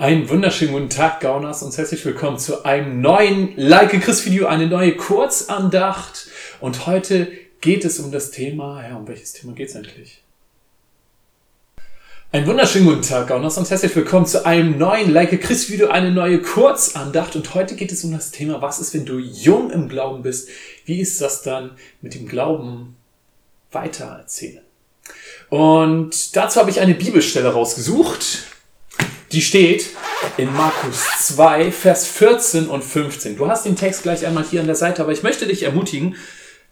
Einen wunderschönen guten Tag, Gauners, und herzlich willkommen zu einem neuen Like Chris Video, eine neue Kurzandacht. Und heute geht es um das Thema, ja, um welches Thema geht es eigentlich? Einen wunderschönen guten Tag, Gauners, und herzlich willkommen zu einem neuen Like Chris Video, eine neue Kurzandacht. Und heute geht es um das Thema, was ist, wenn du jung im Glauben bist? Wie ist das dann mit dem Glauben weitererzählen? Und dazu habe ich eine Bibelstelle rausgesucht die steht in Markus 2, Vers 14 und 15. Du hast den Text gleich einmal hier an der Seite, aber ich möchte dich ermutigen,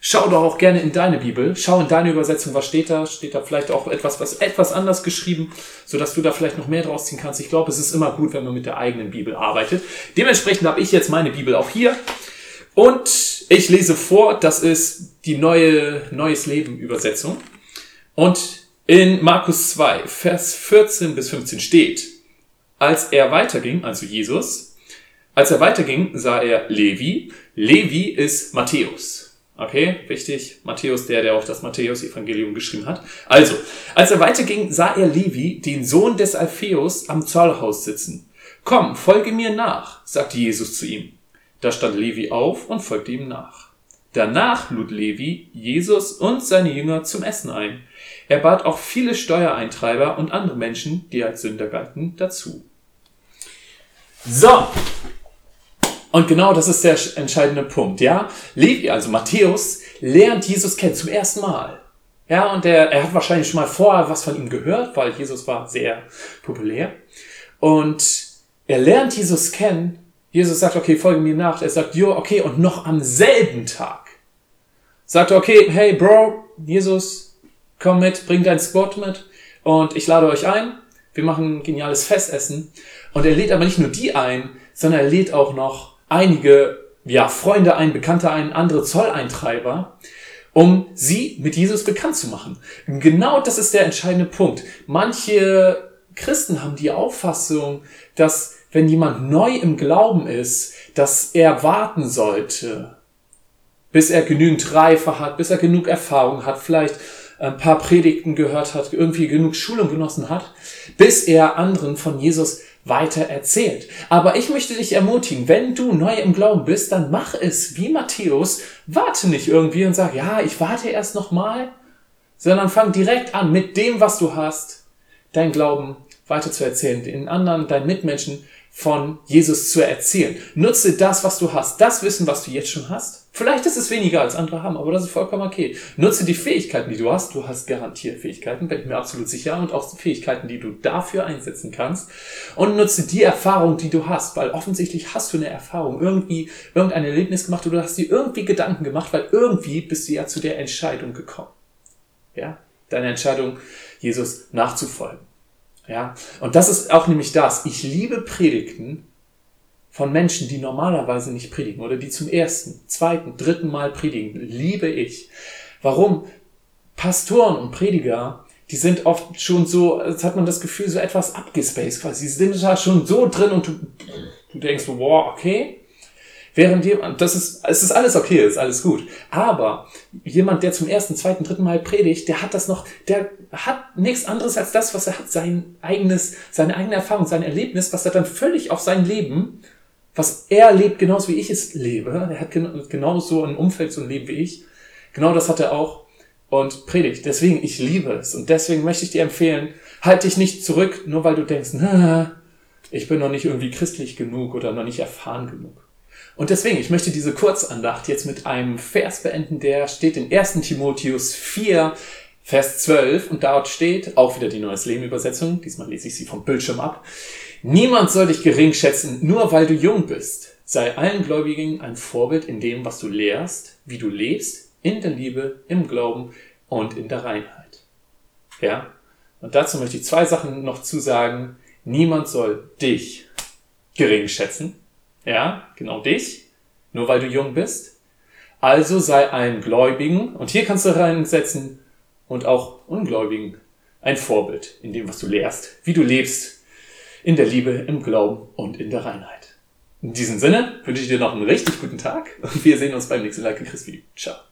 schau doch auch gerne in deine Bibel, schau in deine Übersetzung, was steht da, steht da vielleicht auch etwas, was etwas anders geschrieben, so dass du da vielleicht noch mehr draus ziehen kannst. Ich glaube, es ist immer gut, wenn man mit der eigenen Bibel arbeitet. Dementsprechend habe ich jetzt meine Bibel auch hier und ich lese vor, das ist die neue Neues Leben Übersetzung und in Markus 2, Vers 14 bis 15 steht, als er weiterging, also Jesus, als er weiterging, sah er Levi. Levi ist Matthäus. Okay, wichtig. Matthäus, der, der auch das Matthäus-Evangelium geschrieben hat. Also, als er weiterging, sah er Levi, den Sohn des Alpheus, am Zollhaus sitzen. Komm, folge mir nach, sagte Jesus zu ihm. Da stand Levi auf und folgte ihm nach. Danach lud Levi Jesus und seine Jünger zum Essen ein. Er bat auch viele Steuereintreiber und andere Menschen, die als Sünder galten, dazu. So. Und genau das ist der entscheidende Punkt, ja. Levi, also Matthäus, lernt Jesus kennen zum ersten Mal. Ja, und er, er hat wahrscheinlich schon mal vorher was von ihm gehört, weil Jesus war sehr populär. Und er lernt Jesus kennen. Jesus sagt, okay, folge mir nach. Er sagt, jo, okay, und noch am selben Tag sagt er, okay, hey, Bro, Jesus, komm mit, bring dein Spot mit und ich lade euch ein. Wir machen ein geniales Festessen. Und er lädt aber nicht nur die ein, sondern er lädt auch noch einige ja, Freunde ein, Bekannte ein, andere Zolleintreiber, um sie mit Jesus bekannt zu machen. Genau das ist der entscheidende Punkt. Manche Christen haben die Auffassung, dass wenn jemand neu im Glauben ist, dass er warten sollte, bis er genügend Reife hat, bis er genug Erfahrung hat, vielleicht ein paar Predigten gehört hat, irgendwie genug Schulung genossen hat, bis er anderen von Jesus weiter erzählt. Aber ich möchte dich ermutigen, wenn du neu im Glauben bist, dann mach es wie Matthäus, warte nicht irgendwie und sag, ja, ich warte erst noch mal, sondern fang direkt an mit dem, was du hast, dein Glauben weiter zu erzählen, den anderen, deinen Mitmenschen von Jesus zu erzählen. Nutze das, was du hast, das Wissen, was du jetzt schon hast Vielleicht ist es weniger als andere haben, aber das ist vollkommen okay. Nutze die Fähigkeiten, die du hast. Du hast garantiert Fähigkeiten, bin ich mir absolut sicher, und auch Fähigkeiten, die du dafür einsetzen kannst. Und nutze die Erfahrung, die du hast, weil offensichtlich hast du eine Erfahrung, irgendwie irgendein Erlebnis gemacht oder du hast dir irgendwie Gedanken gemacht, weil irgendwie bist du ja zu der Entscheidung gekommen. Ja, deine Entscheidung, Jesus nachzufolgen. Ja, und das ist auch nämlich das. Ich liebe Predigten, von Menschen, die normalerweise nicht predigen oder die zum ersten, zweiten, dritten Mal predigen, liebe ich. Warum? Pastoren und Prediger, die sind oft schon so, jetzt hat man das Gefühl, so etwas abgespaced quasi. Sie sind da schon so drin und du, du denkst, wow, okay. Während jemand, das ist, es ist alles okay, ist alles gut. Aber jemand, der zum ersten, zweiten, dritten Mal predigt, der hat das noch, der hat nichts anderes als das, was er hat, sein eigenes, seine eigene Erfahrung, sein Erlebnis, was er dann völlig auf sein Leben was er lebt, genauso wie ich es lebe. Er hat genauso ein Umfeld, so ein Leben wie ich. Genau das hat er auch und predigt. Deswegen, ich liebe es. Und deswegen möchte ich dir empfehlen, halt dich nicht zurück, nur weil du denkst, na, ich bin noch nicht irgendwie christlich genug oder noch nicht erfahren genug. Und deswegen, ich möchte diese Kurzandacht jetzt mit einem Vers beenden, der steht in 1. Timotheus 4, Vers 12 und dort steht, auch wieder die Neues Leben Übersetzung, diesmal lese ich sie vom Bildschirm ab. Niemand soll dich gering schätzen, nur weil du jung bist. Sei allen Gläubigen ein Vorbild in dem, was du lehrst, wie du lebst, in der Liebe, im Glauben und in der Reinheit. Ja? Und dazu möchte ich zwei Sachen noch zusagen. Niemand soll dich gering schätzen. Ja, genau dich. Nur weil du jung bist. Also sei allen Gläubigen, und hier kannst du reinsetzen, und auch Ungläubigen ein Vorbild in dem, was du lehrst, wie du lebst, in der Liebe, im Glauben und in der Reinheit. In diesem Sinne wünsche ich dir noch einen richtig guten Tag und wir sehen uns beim nächsten Like Chris Video. Ciao.